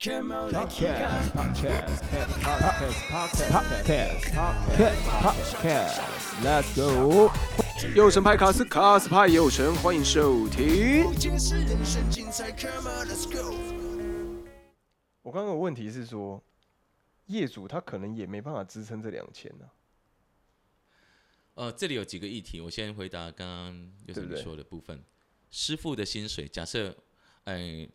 Go. 右神派卡斯，卡斯派右神，欢迎收听。我刚刚的问题是说，业主他可能也没办法支撑这两千呢。呃，这里有几个议题，我先回答刚刚有什么对不对？说的部分。师傅的薪水，假设，哎、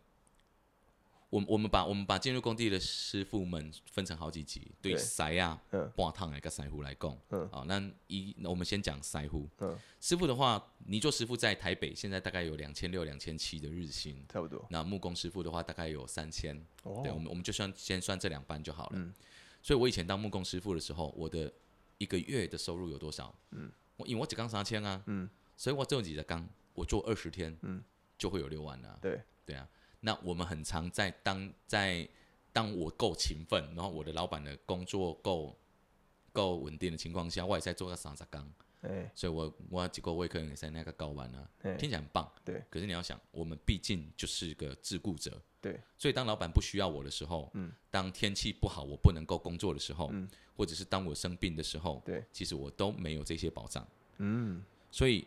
我们我们把我们把进入工地的师傅们分成好几级，对对筛啊、嗯半烫的跟筛呼来讲，嗯好，那一那我们先讲筛呼。嗯，师傅的话，你做师傅在台北现在大概有两千六、两千七的日薪，差不多。那木工师傅的话大概有三千，哦对，我们我们就算先算这两班就好了。嗯所以我以前当木工师傅的时候，我的一个月的收入有多少？嗯，我因为我只刚三千啊，嗯，所以我只有几个钢，我做二十天，嗯，就会有六万了、啊。对，对啊，那我们很常在当在当我够勤奋，然后我的老板的工作够够稳定的情况下，我也在做个三十钢，哎所以我我几个月可能也在那个高完啊，哎，听起来很棒。对可是你要想，我们毕竟就是个自雇者，对，所以当老板不需要我的时候，嗯，当天气不好我不能够工作的时候，嗯或者是当我生病的时候，对，其实我都没有这些保障。嗯，所以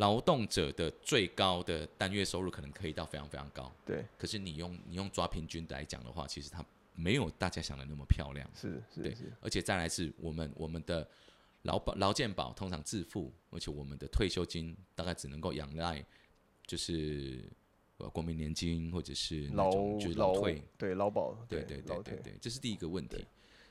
劳动者的最高的单月收入可能可以到非常非常高，对，可是你用你用抓平均来讲的话，其实它没有大家想的那么漂亮。是对是。是，而且再来是我们我们的劳保劳健保通常自付，而且我们的退休金大概只能够仰赖就是呃国民年金或者是那劳种就是劳劳退，对劳保，对对对对对，这是第一个问题。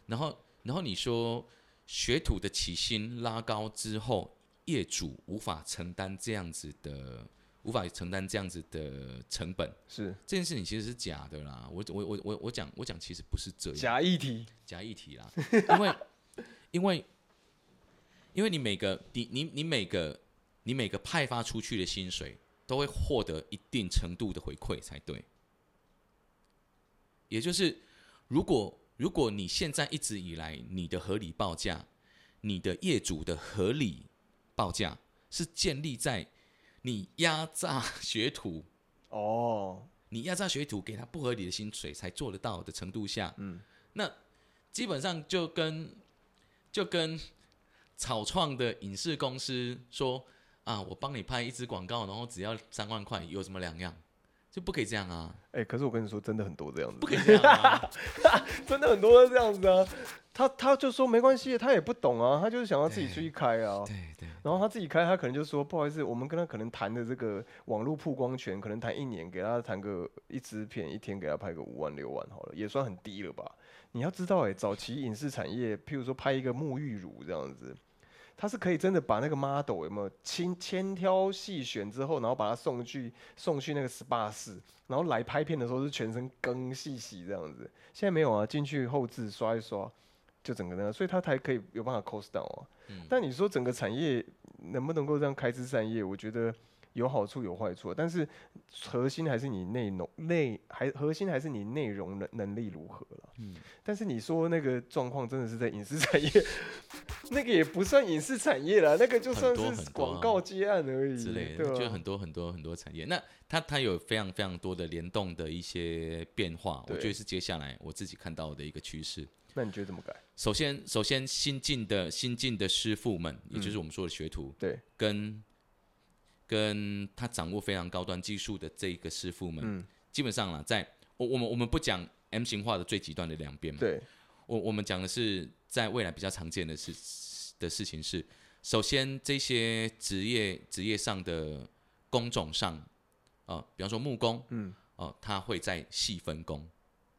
然后然后你说学徒的起薪拉高之后，业主无法承担这样子的。无法承担这样子的成本，是。这件事情其实是假的啦。我我我我我讲我讲其实不是这样，假议题，假议题啦，因为 因为因为你每个你你你每个你每个派发出去的薪水都会获得一定程度的回馈才对，也就是如果如果你现在一直以来你的合理报价，你的业主的合理报价是建立在你压榨学徒哦，你压榨学徒给他不合理的薪水才做得到的程度下，嗯，那基本上就跟就跟草创的影视公司说啊，我帮你拍一支广告，然后只要三万块，有什么两样？就不可以这样啊，哎，可是我跟你说，真的很多这样子，不可以这样啊，真的很多都这样子啊。他他就说没关系，他也不懂啊，他就是想要自己出去开啊。对对然后他自己开，他可能就说不好意思，我们跟他可能谈的这个网络曝光权，可能谈一年，给他谈个一支片，一天给他拍个五万六万好了，也算很低了吧？你要知道、欸，哎，早期影视产业，譬如说拍一个沐浴乳这样子，他是可以真的把那个 model 有没有千千挑细选之后，然后把他送去送去那个 SPA 室，然后来拍片的时候是全身更细洗这样子。现在没有啊，进去后置刷一刷，就整个那个，所以他才可以有办法 cost down 啊。嗯但你说整个产业能不能够这样开枝散叶？我觉得有好处有坏处，但是核心还是你内容内还核心还是你内容能能力如何了。嗯，但是你说那个状况真的是在影视产业，那个也不算影视产业啦，那个就算是广告接案而已，之类的？就很多很多很多产业。那它它有非常非常多的联动的一些变化，我觉得是接下来我自己看到的一个趋势。那你觉得怎么改？首先，首先新进的新进的师傅们，也就是我们说的学徒，对，跟跟他掌握非常高端技术的这一个师傅们，嗯，基本上啦，在我我们我们不讲 M 型化的最极端的两边嘛，对，我我们讲的是在未来比较常见的事的事情是，首先这些职业职业上的工种上，啊、比方说木工，嗯，哦、他会在细分工，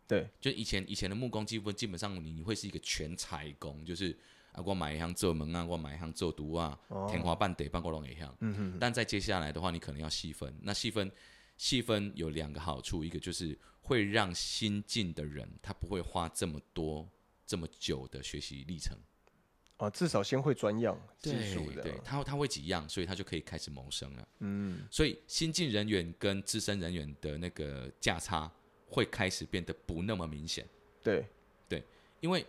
对，就以前以前的木工基本基本上你你会是一个全才工，就是啊我买一项做门啊，我买一项做毒啊，哦。天花板得半个龙一样。嗯哼，但在接下来的话，你可能要细分。那细分细分有两个好处，一个就是会让新进的人他不会花这么多这么久的学习历程，啊，至少先会专样技术的，对，他他会几样，所以他就可以开始谋生了。嗯，所以新进人员跟资深人员的那个价差会开始变得不那么明显，对。对，因为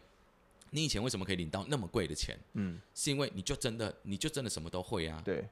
你以前为什么可以领到那么贵的钱？嗯，是因为你就真的你就真的什么都会啊。对，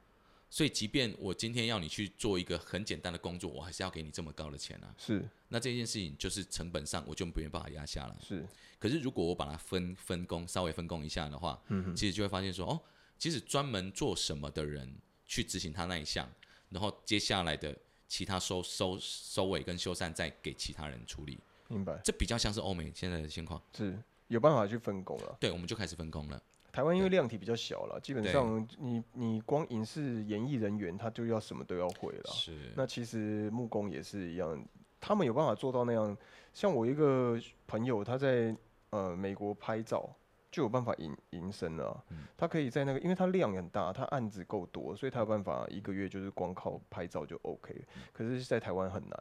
所以即便我今天要你去做一个很简单的工作，我还是要给你这么高的钱啊。是那这件事情就是成本上我就没办法压下来。是，可是如果我把它分分工，稍微分工一下的话，嗯哼，其实就会发现说，哦，其实专门做什么的人去执行他那一项，然后接下来的其他收收收尾跟修缮再给其他人处理，明白，这比较像是欧美现在的情况。是有办法去分工了。对，我们就开始分工了。台湾因为量体比较小了，基本上你你光影视演艺人员他就要什么都要会了。是，那其实木工也是一样，他们有办法做到那样。像我一个朋友，他在呃美国拍照就有办法营营生了啊、嗯他可以在那个，因为他量很大，他案子够多，所以他有办法一个月就是光靠拍照就 OK。可嗯是，在台湾很难，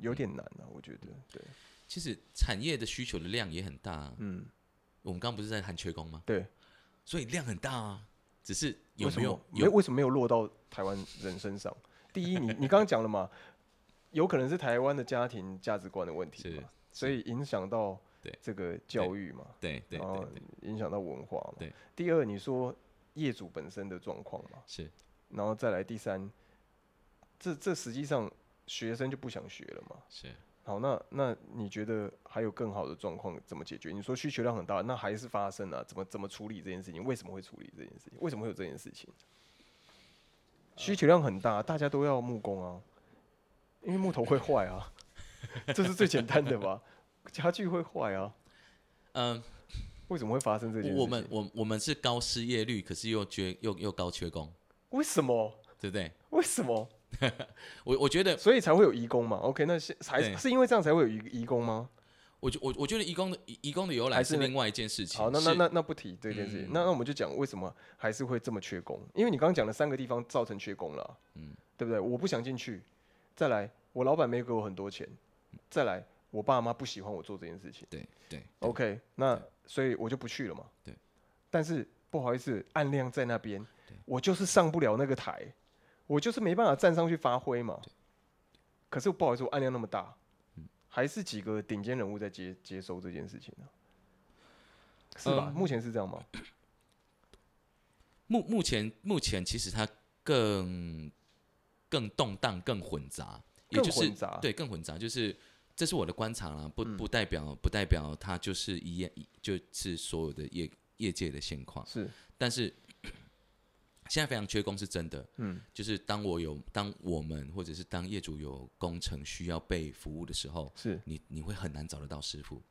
有点难啊，我觉得。对，其实产业的需求的量也很大、啊。嗯，我们刚刚不是在谈缺工吗？对。所以量很大啊，只是有没有么没为什么没有落到台湾人身上？第一，你你刚刚讲了嘛，有可能是台湾的家庭价值观的问题是嘛，所以影响到对这个教育嘛，对对影响到文化嘛。对。第二，你说业主本身的状况嘛，是然后再来第三，这这实际上学生就不想学了嘛。是。好，那那你觉得还有更好的状况怎么解决？你说需求量很大，那还是发生了、怎么怎么处理这件事情？为什么会处理这件事情？为什么会有这件事情？需求量很大，大家都要木工啊，因为木头会坏啊，这是最简单的吧？家具会坏啊，嗯、为什么会发生这件事情？我们我我们是高失业率，可是又缺又又高缺工，为什么？对不对？为什么？我我觉得，所以才会有移工嘛？OK，那是还对是因为这样才会有移移工吗？我觉我我觉得移工的移移工的由来还是另外一件事情。好，那那那那不提这件事情，嗯那那我们就讲为什么还是会这么缺工？因为你刚刚讲的三个地方造成缺工了，嗯对不对？我不想进去，再来我老板没给我很多钱，再来我爸妈不喜欢我做这件事情对对，OK，那所以我就不去了嘛。对，但是不好意思，暗量在那边对，我就是上不了那个台，我就是没办法站上去发挥嘛。可是不好意思，我案量那么大，嗯。还是几个顶尖人物在接接收这件事情呢、是吧？嗯。目前是这样吗？目目前目前其实它更更动荡、更混杂，也就是混杂。对更混杂，就是这是我的观察啦，不嗯。不代表不代表它就是一样，就是所有的业业界的现况。是，但是现在非常缺工是真的，嗯，就是当我有当我们或者是当业主有工程需要被服务的时候，是，你你会很难找得到师傅，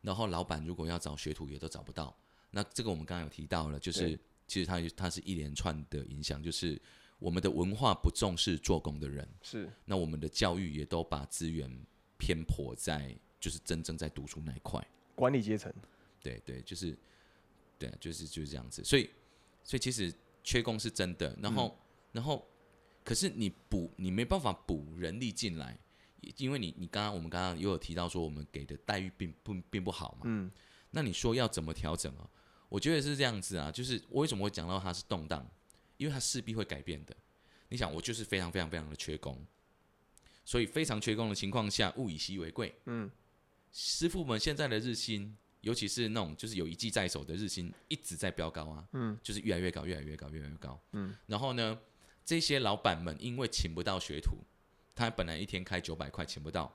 然后老板如果要找学徒也都找不到。那这个我们刚刚有提到了，就是其实它它是一连串的影响，就是我们的文化不重视做工的人，是，那我们的教育也都把资源偏颇在就是真正在读书那一块。管理阶层，对对，就是对，就是就是这样子。所以所以其实缺工是真的，然后、然后可是你补你没办法补人力进来，因为你你刚刚我们刚刚也有提到说我们给的待遇并不并不好嘛。嗯，那你说要怎么调整啊？我觉得是这样子啊，就是我为什么会讲到它是动荡，因为它势必会改变的。你想，我就是非常非常非常的缺工，所以非常缺工的情况下，物以稀为贵。嗯，师傅们现在的日薪，尤其是那种就是有一技在手的日薪，一直在飙高啊，嗯，就是越来越高，越来越高，越来越高。嗯，然后呢，这些老板们因为请不到学徒，他本来一天开九百块，请不到，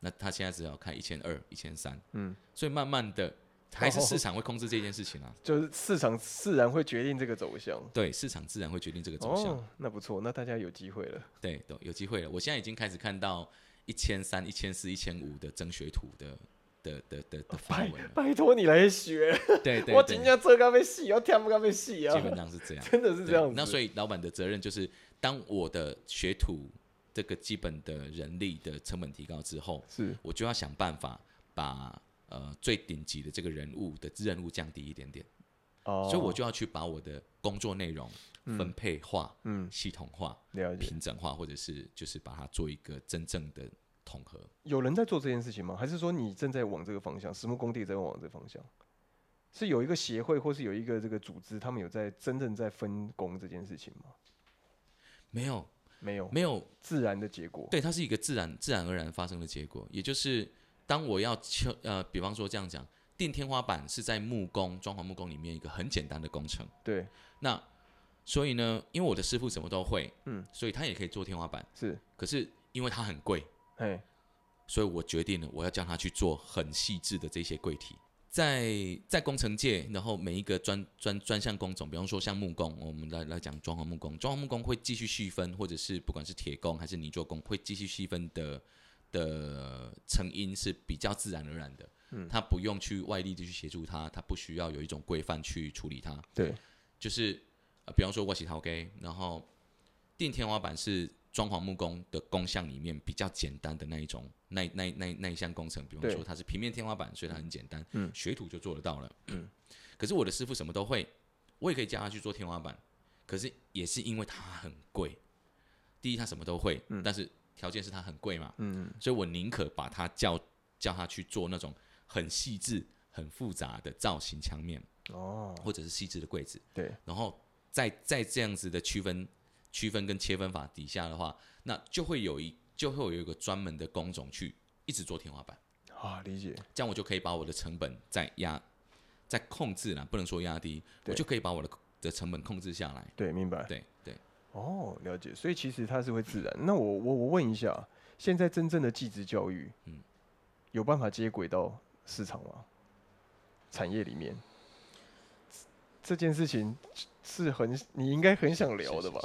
那他现在只要开一千二、一千三，嗯，所以慢慢的还是市场会控制这件事情啊。就是市场自然会决定这个走向。对，市场自然会决定这个走向。哦，那不错，那大家有机会了。对，都有机会了。我现在已经开始看到一千三、一千四、一千五的争学徒的的的的拜。拜托你来学，对对 对我今，天这个被戏，我听不被戏啊基，本上是这样。真的是这样子。那所以老板的责任就是，当我的学徒这个基本的人力的成本提高之后，是我就要想办法把呃最顶级的这个人物的任务降低一点点，哦，所以我就要去把我的工作内容分配化、嗯系统化。平整化，或者是就是把它做一个真正的统合。有人在做这件事情吗？还是说你正在往这个方向？实木工地在往这个方向？是有一个协会，或是有一个这个组织，他们有在真正在分工这件事情吗？没有，没有，没有自然的结果。对，它是一个自然自然而然发生的结果，也就是当我要敲呃，比方说这样讲，垫天花板是在木工装潢木工里面一个很简单的工程。对，那所以呢，因为我的师傅什么都会，嗯，所以他也可以做天花板。是，可是因为它很贵，哎，所以我决定了我要叫他去做很细致的这些柜体。在在工程界，然后每一个专专专项工种，比方说像木工，我们来来讲装潢木工，装潢木工会继续细分，或者是不管是铁工还是泥做工，会继续细分的的成因是比较自然而然的，嗯，他不用去外力的去协助他，他不需要有一种规范去处理它，对，就是呃，比方说我洗陶给，然后垫天花板是装潢木工的工项里面比较简单的那一种，那那那那一项工程，比方说它是平面天花板，所以它很简单，嗯。学徒就做得到了。嗯，可是我的师傅什么都会，我也可以教他去做天花板，可是也是因为它很贵。第一，他什么都会，但是条件是他很贵嘛，嗯，所以我宁可把他叫叫他去做那种很细致、很复杂的造型墙面，哦，或者是细致的柜子。对，然后在在这样子的区分、区分跟切分法底下的话，那就会有一就会有一个专门的工种去一直做天花板，啊，理解，这样我就可以把我的成本再压、再控制了，不能说压低，我就可以把我的的成本控制下来。对，明白。对对，哦，了解。所以其实它是会自然。那我我我问一下，现在真正的技职教育，嗯有办法接轨到市场吗？产业里面这件事情是很你应该很想聊的吧？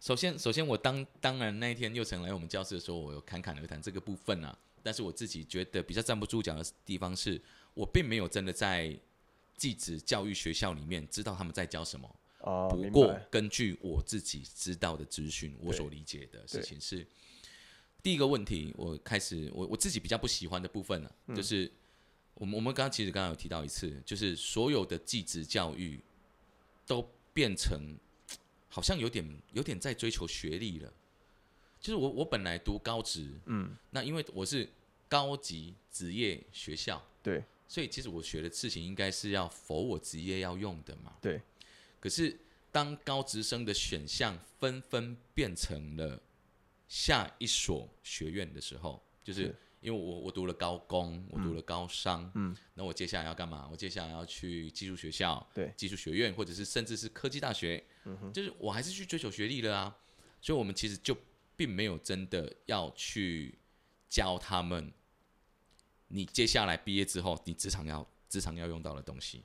首先，首先我当当然那一天又成来我们教室的时候，我有侃侃而谈这个部分啊。但是我自己觉得比较站不住脚的地方是，我并没有真的在技职教育学校里面知道他们在教什么。哦，不过。根据我自己知道的资讯，我所理解的事情是，第一个问题，我开始我我自己比较不喜欢的部分呢、嗯就是我们我们刚刚其实刚刚有提到一次，就是所有的继职教育都变成好像有点有点在追求学历了。就是我我本来读高职，嗯，那因为我是高级职业学校，对所以其实我学的事情应该是要否我职业要用的嘛。对。可是当高职生的选项纷纷变成了下一所学院的时候，就是是因为我我读了高工，我读了高商，嗯，那我接下来要干嘛？我接下来要去技术学校，对技术学院，或者是甚至是科技大学，嗯就是我还是去追求学历了啊。所以我们其实就并没有真的要去教他们，你接下来毕业之后，你职场要职场要用到的东西，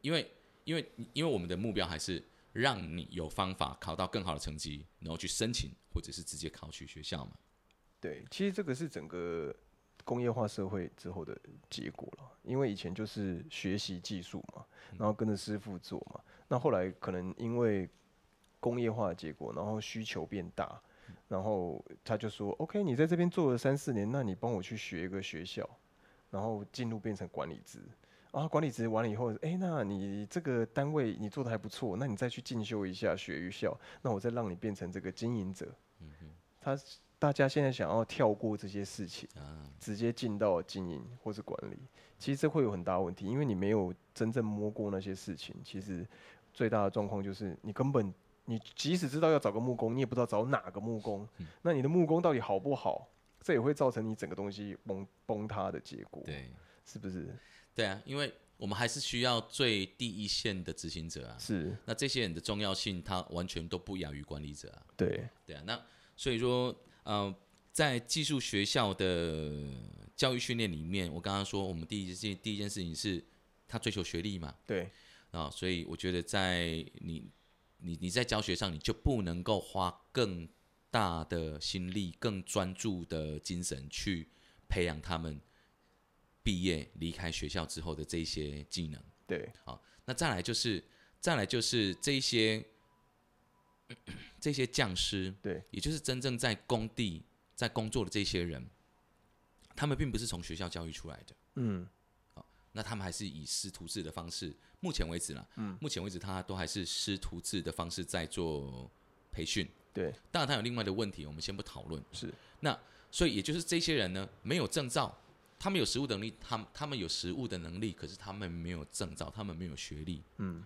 因为因为因为我们的目标还是让你有方法考到更好的成绩，然后去申请或者是直接考取学校嘛。对，其实这个是整个工业化社会之后的结果了。因为以前就是学习技术嘛，然后跟着师傅做嘛。那后来可能因为工业化的结果，然后需求变大，然后他就说：“OK，你在这边做了三四年，那你帮我去学一个学校，然后进入变成管理职。”啊，管理职完了以后，哎、那你这个单位你做的还不错，那你再去进修一下学校，那我再让你变成这个经营者。嗯哼他大家现在想要跳过这些事情，啊，直接进到经营或是管理，其实这会有很大问题，因为你没有真正摸过那些事情。其实最大的状况就是你根本你即使知道要找个木工，你也不知道找哪个木工。嗯那你的木工到底好不好？这也会造成你整个东西崩崩塌的结果，对是不是？对啊，因为我们还是需要最第一线的执行者啊。是，那这些人的重要性，他完全都不亚于管理者啊。对，对啊，那所以说，呃，在技术学校的教育训练里面，我刚刚说，我们第一件第一件事情是，他追求学历嘛，对，啊，所以我觉得在你你你在教学上，你就不能够花更大的心力、更专注的精神去培养他们毕业离开学校之后的这些技能。对，好，那再来就是再来就是这些这些匠师，对，也就是真正在工地在工作的这些人，他们并不是从学校教育出来的，嗯，好那他们还是以师徒制的方式，目前为止啦，嗯，目前为止他都还是师徒制的方式在做培训。对，当然，他有另外的问题，我们先不讨论。是，那所以也就是这些人呢，没有证照，他们有实务能力，他们他们有实务的能力，可是他们没有证照，他们没有学历，嗯，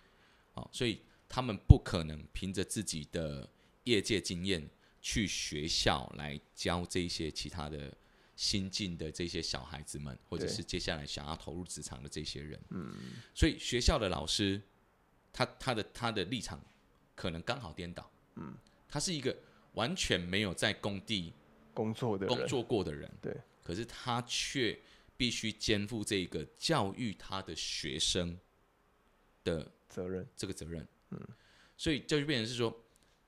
好、所以他们不可能凭着自己的业界经验去学校来教这些其他的新进的这些小孩子们，或者是接下来想要投入职场的这些人。嗯，所以学校的老师他他的他的立场可能刚好颠倒，嗯，他是一个完全没有在工地工作的人，工作过的人，对，可是他却必须肩负这个教育他的学生的责任，这个责任，嗯，所以就变成是说，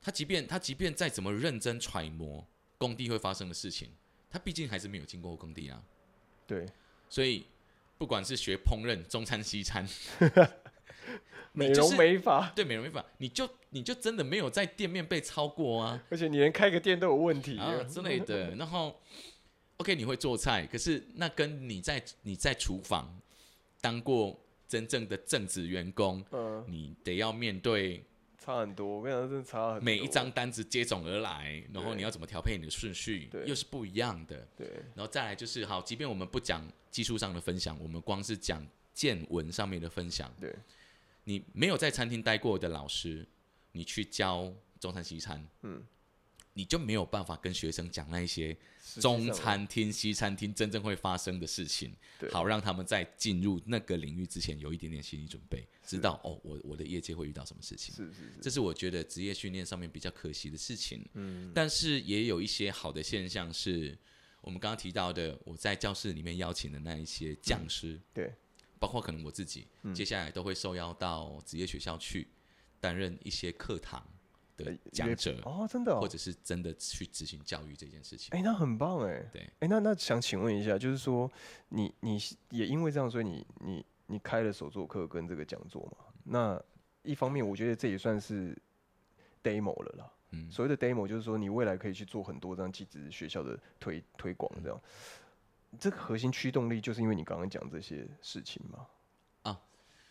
他即便他即便再怎么认真揣摩工地会发生的事情，他毕竟还是没有经过工地啊，对，所以不管是学烹饪、中餐、西餐，美容就是美发，对美容美发，你就你就真的没有在店面被超过啊。而且你连开个店都有问题啊之类的。然后，OK，你会做菜，可是那跟你在你在厨房当过真正的正职员工，嗯，你得要面对差很多。我跟你讲，真的差很多。每一张单子接踵而来，然后你要怎么调配你的顺序对，又是不一样的。对，然后再来就是好，即便我们不讲技术上的分享，我们光是讲见闻上面的分享，对，你没有在餐厅待过的老师，你去教中餐西餐，嗯，你就没有办法跟学生讲那一些中餐厅、西餐厅真正会发生的事情，好让他们在进入那个领域之前有一点点心理准备，知道哦，我我的业界会遇到什么事情。是是是，这是我觉得职业训练上面比较可惜的事情。嗯，但是也有一些好的现象是，我们刚刚提到的，我在教室里面邀请的那一些讲师，对，包括可能我自己，嗯。接下来都会受邀到职业学校去担任一些课堂的呃讲者，哦，真的哦或，者是真的去执行教育这件事情。哎，那很棒哎。对，哎，那那想请问一下，就是说你你也因为这样，所以你你你开了手作课跟这个讲座嘛？那一方面，我觉得这也算是 demo 了啦。嗯，所谓的 demo 就是说，你未来可以去做很多这样技职学校的推推广，这样。这个核心驱动力就是因为你刚刚讲这些事情嘛。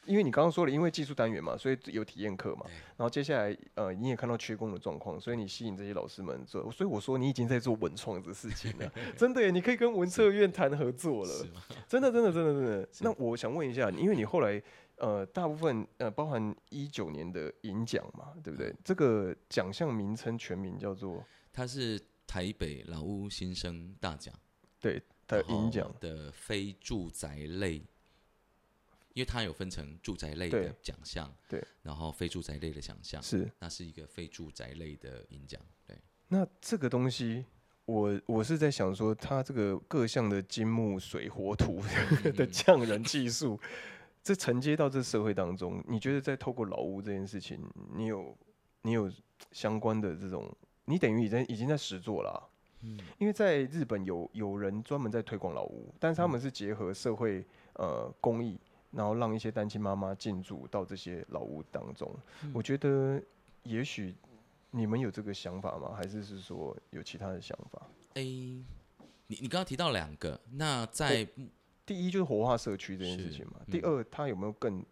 啊，因为你刚刚说了，因为技术单元嘛，所以有体验课嘛对。然后接下来，呃，你也看到缺工的状况，所以你吸引这些老师们做。所以我说你已经在做文创这事情了，真的耶！你可以跟文策院谈合作了？真的，真的，真的，真的。那我想问一下，因为你后来呃，大部分呃，包含一九年的银奖嘛，对不对？这个奖项名称全名叫做它是台北老屋新生大奖对的银奖，的非住宅类，因为它有分成住宅类的奖项，对，然后非住宅类的奖项，是。那是一个非住宅类的银奖，对，那这个东西，我我是在想说，它这个各项的金木水火土 的匠人技术，这承接到这社会当中，你觉得在透过老屋这件事情，你有你有相关的这种，你等于已经已经在实做了啊、嗯。因为在日本有有人专门在推广老屋，但是他们是结合社会呃公益，然后让一些单亲妈妈进驻到这些老屋当中。我觉得也许你们有这个想法吗？还是是说有其他的想法？A，你你刚刚提到两个，那在第一就是活化社区这件事情嘛，嗯第二它有没有更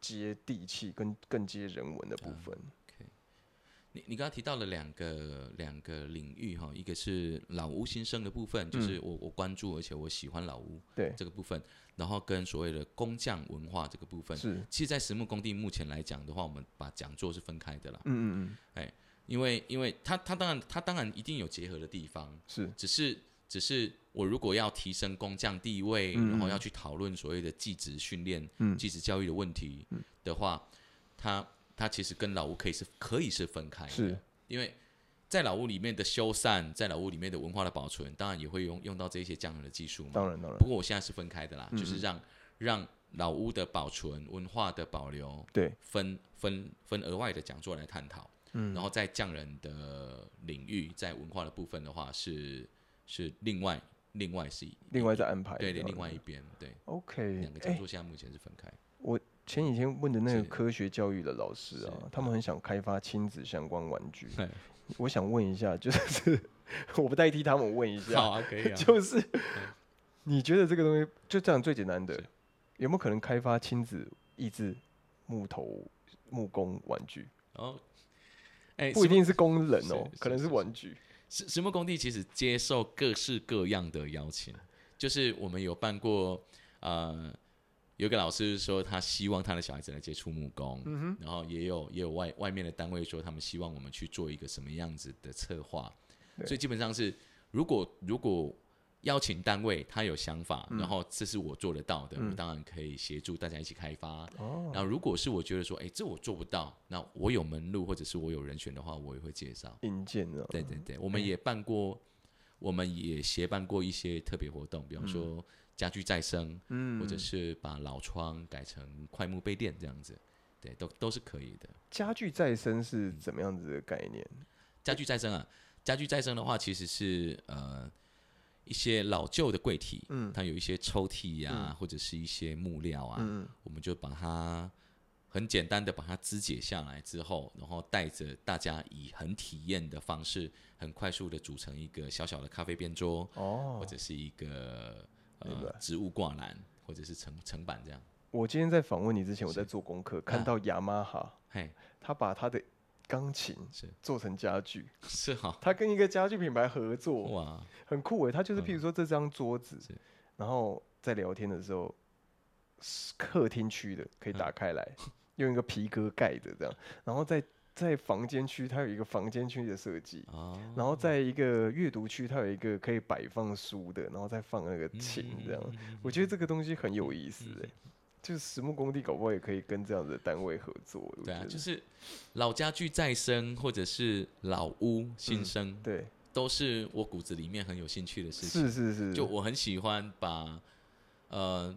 接地气、跟更接人文的部分？你你刚刚提到了两个两个领域哈，一个是老屋新生的部分，就是我我关注而且我喜欢老屋这个部分，然后跟所谓的工匠文化这个部分，是，其实，在实木工地目前来讲的话，我们把讲座是分开的啦，嗯嗯嗯，因为因为它它当然它当然一定有结合的地方，是，只是只是我如果要提升工匠地位，嗯然后要去讨论所谓的技职训练、嗯。技职教育的问题的话，它它其实跟老屋可以是可以是分开的，是因为在老屋里面的修缮，在老屋里面的文化的保存，当然也会用用到这些匠人的技术嘛。当然当然不，过我现在是分开的啦，嗯就是让让老屋的保存、文化的保留对，分分分额外的讲座来探讨。嗯然后在匠人的领域，在文化的部分的话是是另外另外是另外再安排。对对另外一边对 OK，两个讲哎，座现在目前是分开。前几天问的那个科学教育的老师啊，他们很想开发亲子相关玩具嘿。我想问一下，就是 我不代替他们问一下，好啊，可以啊。就是你觉得这个东西就这样最简单的，有没有可能开发亲子益智木头木工玩具？然后，哎，不一定是工人哦，可能是玩具。石石木工地其实接受各式各样的邀请，就是我们有办过，呃，有个老师说他希望他的小孩子来接触木工，嗯然后也有也有外外面的单位说他们希望我们去做一个什么样子的策划，所以基本上是如果如果邀请单位他有想法，嗯然后这是我做得到的，嗯我当然可以协助大家一起开发。哦，那如果是我觉得说，哎、这我做不到，那我有门路或者是我有人选的话，我也会介绍。硬件的，对对对，我们也办过，我们也协办过一些特别活动，比方说家具再生，嗯。或者是把老窗改成快木杯垫这样子，对，都都是可以的。家具再生是怎么样子的概念？家具再生啊，家具再生的话，其实是呃一些老旧的柜体，嗯。它有一些抽屉呀、或者是一些木料啊，嗯。我们就把它很简单的把它肢解下来之后，然后带着大家以很体验的方式，很快速的组成一个小小的咖啡边桌，哦。或，者是一个呃植物挂篮，或者是层层板这样。我今天在访问你之前，我在做功课，看到雅马哈，嘿，他把他的钢琴是。做成家具，是哈，他跟一个家具品牌合作，哇，很酷诶。他就是譬如说这张桌子是，然后在聊天的时候，是客厅区的可以打开来，用一个皮革盖着这样，然后在在房间区，它有一个房间区的设计。哦，然后在一个阅读区，它有一个可以摆放书的，然后再放那个琴这样。我觉得这个东西很有意思嗯诶，就是实木工地搞不好也可以跟这样的单位合作。对啊，就是老家具再生或者是老屋新生，对，都是我骨子里面很有兴趣的事情。是是是，就我很喜欢把呃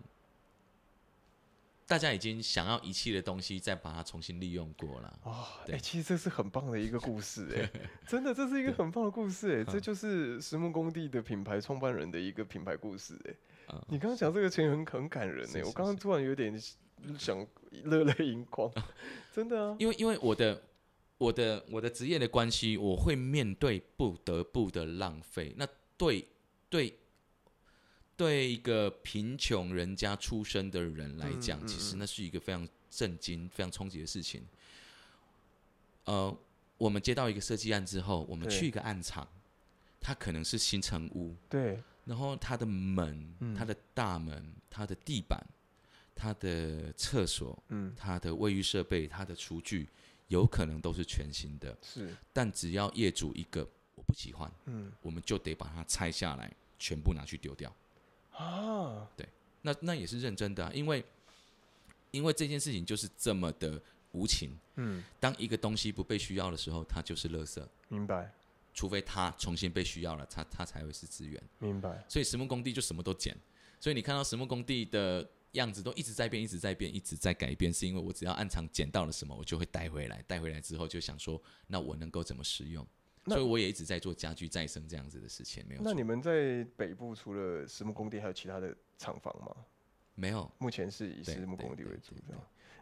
大家已经想要遗弃的东西，再把它重新利用过了。哦，哎、对其实这是很棒的一个故事哎、真的，这是一个很棒的故事哎、这就是实木工地的品牌创办人的一个品牌故事哎、嗯。你刚刚讲这个情很很感人哎、我刚刚突然有点想热泪盈眶，真的啊，因为因为我的我的我的职业的关系，我会面对不得不的浪费。那对对对一个贫穷人家出身的人来讲，嗯嗯其实嗯那是一个非常震惊、非常冲击的事情。呃，我们接到一个设计案之后，我们去一个暗场，它可能是新城屋，对，然后它的门、嗯它的大门、它的地板、它的厕所、嗯，它的卫浴设备、它的厨具，有可能都是全新的。是，但只要业主一个我不喜欢，嗯我们就得把它拆下来，全部拿去丢掉。啊，对那那也是认真的、啊，因为因为这件事情就是这么的无情。嗯，当一个东西不被需要的时候，它就是垃圾。明白除非它重新被需要了，它它才会是资源。明白，所以实木工地就什么都捡，所以你看到实木工地的样子都一直在变，一直在变，一直在改变，是因为我只要暗藏捡到了什么，我就会带回来，带回来之后就想说，那我能够怎么使用？那所以我也一直在做家具再生这样子的事情，没有。那你们在北部除了实木工地，还有其他的厂房吗？没有？目前是以实木工地为主。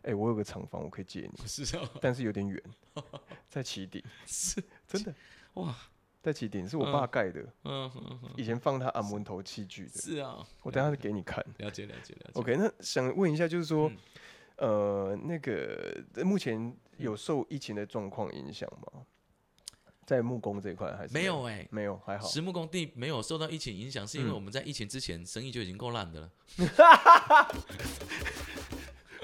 哎、我有个厂房，我可以借你，是啊，但是有点远，在起顶，是真的哇，在起顶，是我爸盖的，嗯嗯嗯，以前放他按摩头器具的。是啊，我等一下给你看。了解了解了解。OK，那想问一下，就是说嗯，呃，那个呃目前有受疫情的状况影响吗？在木工这一块还是没有哎、没有，还好。实木工地没有受到疫情影响，是因为嗯我们在疫情之前生意就已经够烂的了。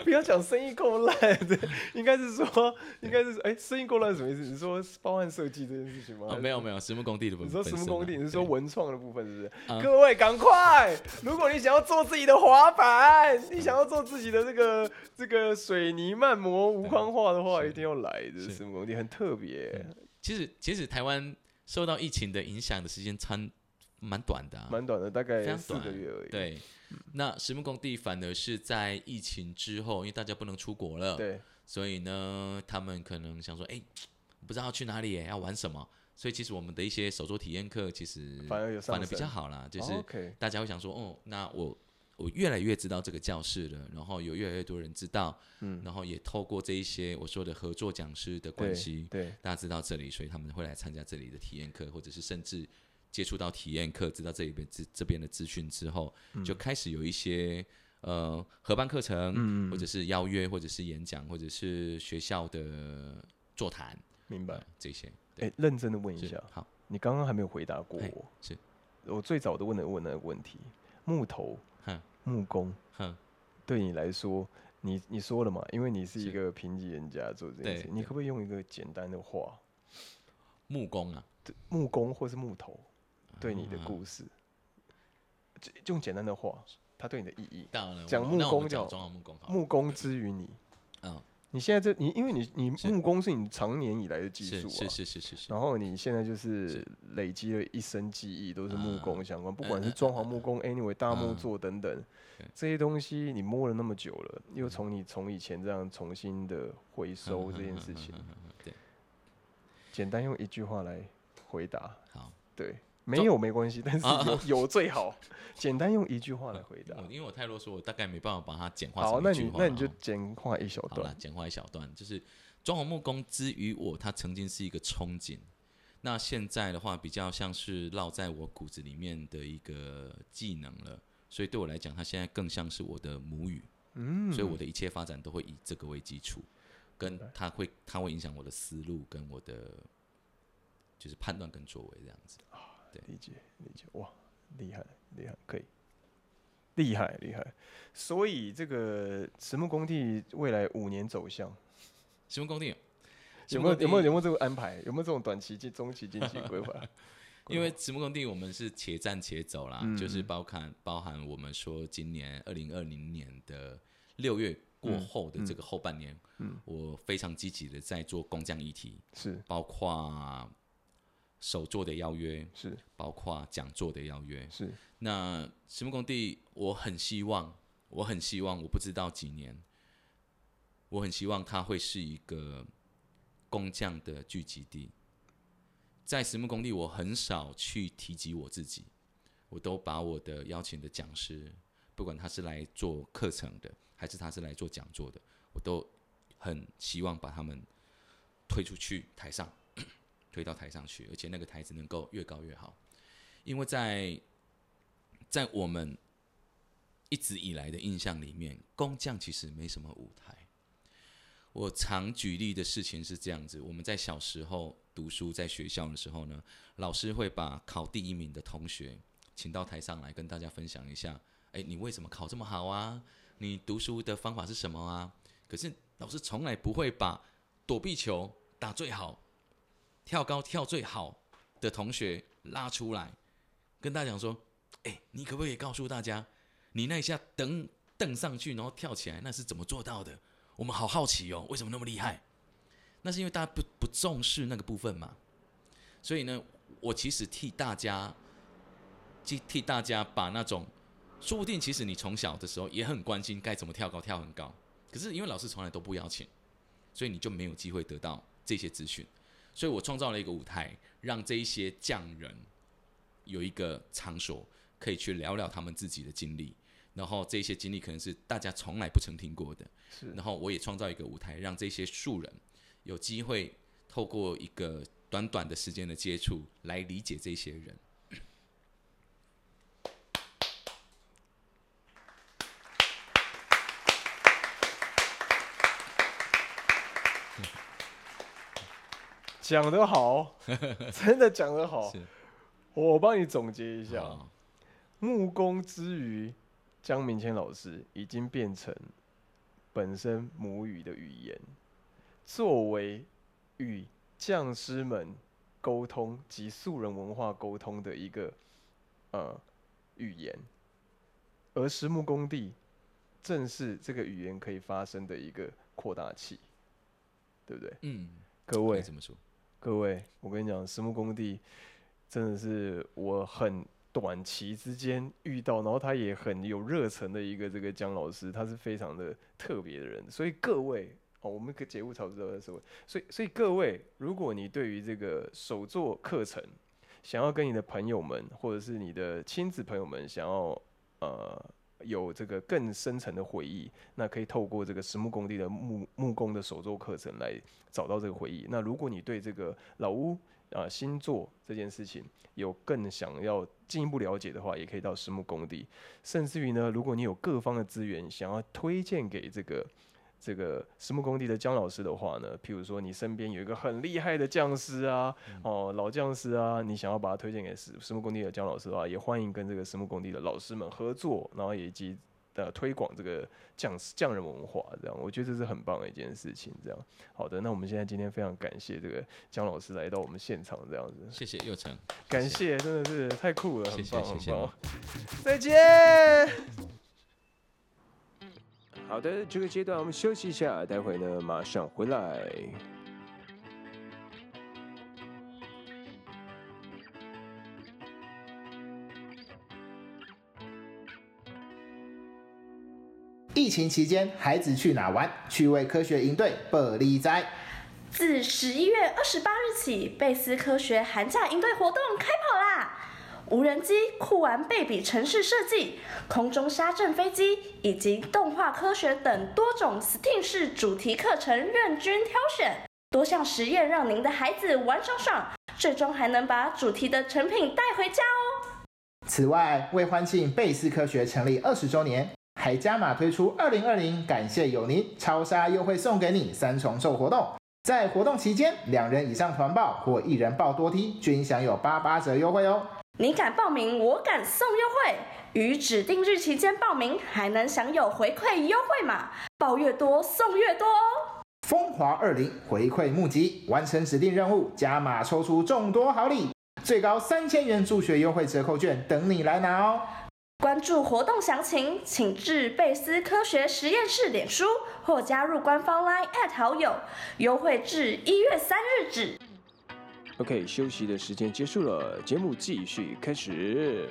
不要讲生意够烂，对，应该是说，应该是说，哎、生意够烂是什么意思？你说包案设计这件事情吗？哦，没有没有，实木工地的部分你分。说实木工地，你是说文创的部分是不是？啊各位赶快！如果你想要做自己的滑板，你想要做自己的这个这个水泥漫模无框画的话，一定要来这是实木工地，很特别，其实其实台湾受到疫情的影响的时间差蛮短的、啊，蛮短的，大非概四个月而已。对。那实木工地反而是在疫情之后，因为大家不能出国了，对，所以呢，他们可能想说，哎、不知道去哪里耶，要玩什么。所以其实我们的一些手作体验课，其实反而有反而比较好啦，就哦是大家会想说，哦，那我我越来越知道这个教室了，然后有越来越多人知道，嗯，然后也透过这一些我说的合作讲师的关对系，对，大家知道这里，所以他们会来参加这里的体验课，或者是甚至接触到体验课，知道这里边这这边的资讯之后，就开始有一些呃合办课程，嗯或者是邀约，或者是演讲，或者是学校的座谈，明白呃。这些。哎、认真的问一下，好，你刚刚还没有回答过我。是，我最早的问的问那个问题，木头哼、木工。哼，对你来说，你你说了嘛？因为你是一是个贫瘠人家做这件对事，你可不可以用一个简单的话，木工啊，木工或是木头对你的啊故事？就用简单的话，它对你的意义。当然了，讲木工就好。讲装潢木工木工之于你，嗯，你现在这你因为你你木工是你常年以来的技术啊，是是是是。是，然后你现在就是是。累积了一身技艺，都是木工啊相关，不嗯管是嗯装潢木工、anyway 大木嗯。作等等对。这些东西，你摸了那么久了，嗯。又从你从以前这样重新的回收这件事情，对，简单用一句话来回答，好，对，没有没关系，但是啊有 有最好，简单用一句话来回答我。因为我太啰嗦，我大概没办法把它简化好，成那你那你就简化一小段。简化一小段，就是装潢木工之于我，它曾经是一个憧憬，那现在的话比较像是烙在我骨子里面的一个技能了，所以对我来讲，它现在更像是我的母语，嗯，所以我的一切发展都会以这个为基础，跟它会它会影响我的思路跟我的就是判断跟作为这样子。理解理解，哇，厉害厉害，可以，厉害厉害。所以这个慈木工地未来五年走向石木工地有没有有没有有有？没有这个安排？有没有这种短期、近中期、近 期规划？因为石木工地我们是且战且走啦，就是嗯包含包含我们说今年二零二零年的六月过嗯后的这个后半年，嗯我非常积极的在做工匠议题，是包括手作的邀约，是包括讲座的邀约。是，那石木工地，我很希望，我很希望，我不知道几年，我很希望它会是一个工匠的聚集地。在石木工地，我很少去提及我自己，我都把我的邀请的讲师，不管他是来做课程的，还是他是来做讲座的，我都很希望把他们推出去台上，推到台上去，而且那个台子能够越高越好。因为在在我们一直以来的印象里面，工匠其实没什么舞台。我常举例的事情是这样子：我们在小时候读书，在学校的时候呢，老师会把考第一名的同学请到台上来，跟大家分享一下，哎，你为什么考这么好啊？你读书的方法是什么啊？可是老师从来不会把躲避球打最好、跳高跳最好的同学拉出来，跟大家讲说：“哎、你可不可以告诉大家，你那一下蹬蹬上去，然后跳起来，那是怎么做到的？我们好好奇哦，为什么那么厉害？那是因为大家不不重视那个部分嘛。所以呢，我其实替大家，替替大家把那种，说不定其实你从小的时候也很关心该怎么跳高，跳很高，可是因为老师从来都不邀请，所以你就没有机会得到这些资讯。所以我创造了一个舞台，让这一些匠人有一个场所可以去聊聊他们自己的经历，然后这些经历可能是大家从来不曾听过的，是。然后我也创造一个舞台，让这些素人有机会透过一个短短的时间的接触来理解这些人。讲得好，真的讲得好。我帮你总结一下，好。木工之余，江明谦老师已经变成本身母语的语言，作为与匠师们沟通及素人文化沟通的一个呃语言，而实木工地正是这个语言可以发生的一个扩大器，对不对？嗯，各位。可以，这么说，各位，我跟你讲，实木工地真的是我很短期之间遇到，然后他也很有热忱的一个这个姜老师，他是非常的特别的人。所以各位哦，我们个节目差不多在说，所以所以各位，如果你对于这个手作课程，想要跟你的朋友们或者是你的亲子朋友们想要呃有这个更深层的回忆，那可以透过这个实木工地的木木工的手作课程来找到这个回忆。那如果你对这个老屋啊、新作这件事情有更想要进一步了解的话，也可以到实木工地。甚至于呢，如果你有各方的资源想要推荐给这个这个石木工地的姜老师的话呢，譬如说你身边有一个很厉害的匠师啊，哦老匠师啊，你想要把他推荐给石石木工地的姜老师的话，也欢迎跟这个石木工地的老师们合作，然后以及呃推广这个匠匠人文化，这样我觉得这是很棒的一件事情。这样好的，那我们现在今天非常感谢这个姜老师来到我们现场，这样子，谢谢佑成，感谢，真的是太酷了，很棒，谢谢谢谢很棒。再见。好的，这个阶段我们休息一下，待会呢马上回来。疫情期间，孩子去哪玩？趣味科学营队不离哉。自十一月二十八日起，贝斯科学寒假营队活动开！无人机、酷玩贝比城市设计、空中沙阵飞机以及动画科学等多种 STEAM 式主题课程任君挑选，多项实验让您的孩子玩爽爽，最终还能把主题的成品带回家哦！此外，为欢庆贝斯科学成立二十周年，还加码推出二零二零感谢有您超杀优惠送给你三重奏活动。在活动期间，两人以上团报或一人报多梯均享有八八折优惠哦。你敢报名，我敢送优惠。于指定日期间报名，还能享有回馈优惠码，报越多送越多哦。风华二零回馈募集，完成指定任务，加码抽出众多好礼，最高三千元助学优惠折扣券等你来拿哦。关注活动详情，请至贝斯科学实验室脸书或加入官方 LINE 好友，优惠至一月三日止。OK，休息的时间结束了，节目继续开始。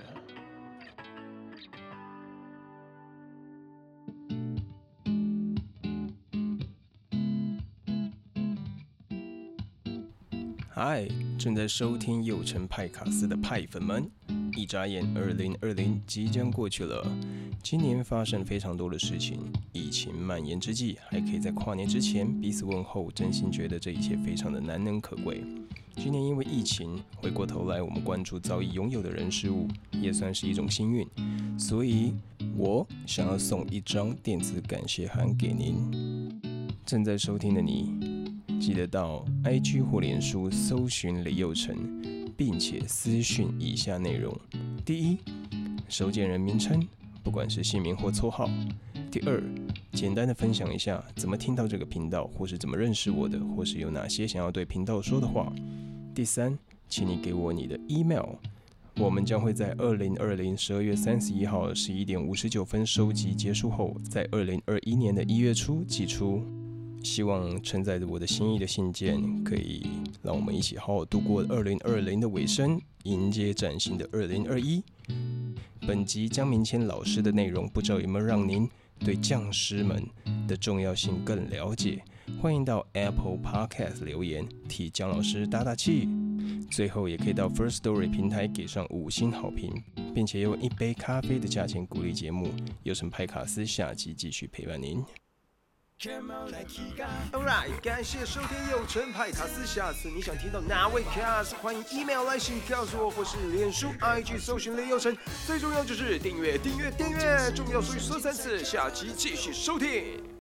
嗨，正在收听幼城派卡斯的派粉们，一眨眼，二零二零即将过去了。今年发生非常多的事情，疫情蔓延之际，还可以在跨年之前彼此问候，真心觉得这一切非常的难能可贵。今年因为疫情，回过头来我们关注早已拥有的人事物，也算是一种幸运。所以，我想要送一张电子感谢函给您。正在收听的你，记得到 IG 或脸书搜寻李佑成，并且私讯以下内容：第一，收件人名称，不管是姓名或绰号；第二，简单的分享一下怎么听到这个频道，或是怎么认识我的，或是有哪些想要对频道说的话。第三，请你给我你的 email，我们将会在二零二零十二月三十一号十一点五十九分收集结束后，在二零二一年的一月初寄出。希望承载着我的心意的信件，可以让我们一起好好度过二零二零的尾声，迎接崭新的二零二一。本集江明谦老师的内容，不知道有没有让您对匠师们的重要性更了解？欢迎到 Apple Podcast 留言，替姜老师打打气。最后，也可以到 First Story 平台给上五星好评，并且用一杯咖啡的价钱鼓励节目。有成派卡斯下期继续陪伴您。Alright，感谢收听有成派卡斯。下次你想听到哪位 cast，欢迎 email 来信告诉我，或是脸书、IG 搜寻雷有成。最重要就是订阅、订阅、订阅，重要所以说三次。下期继续收听。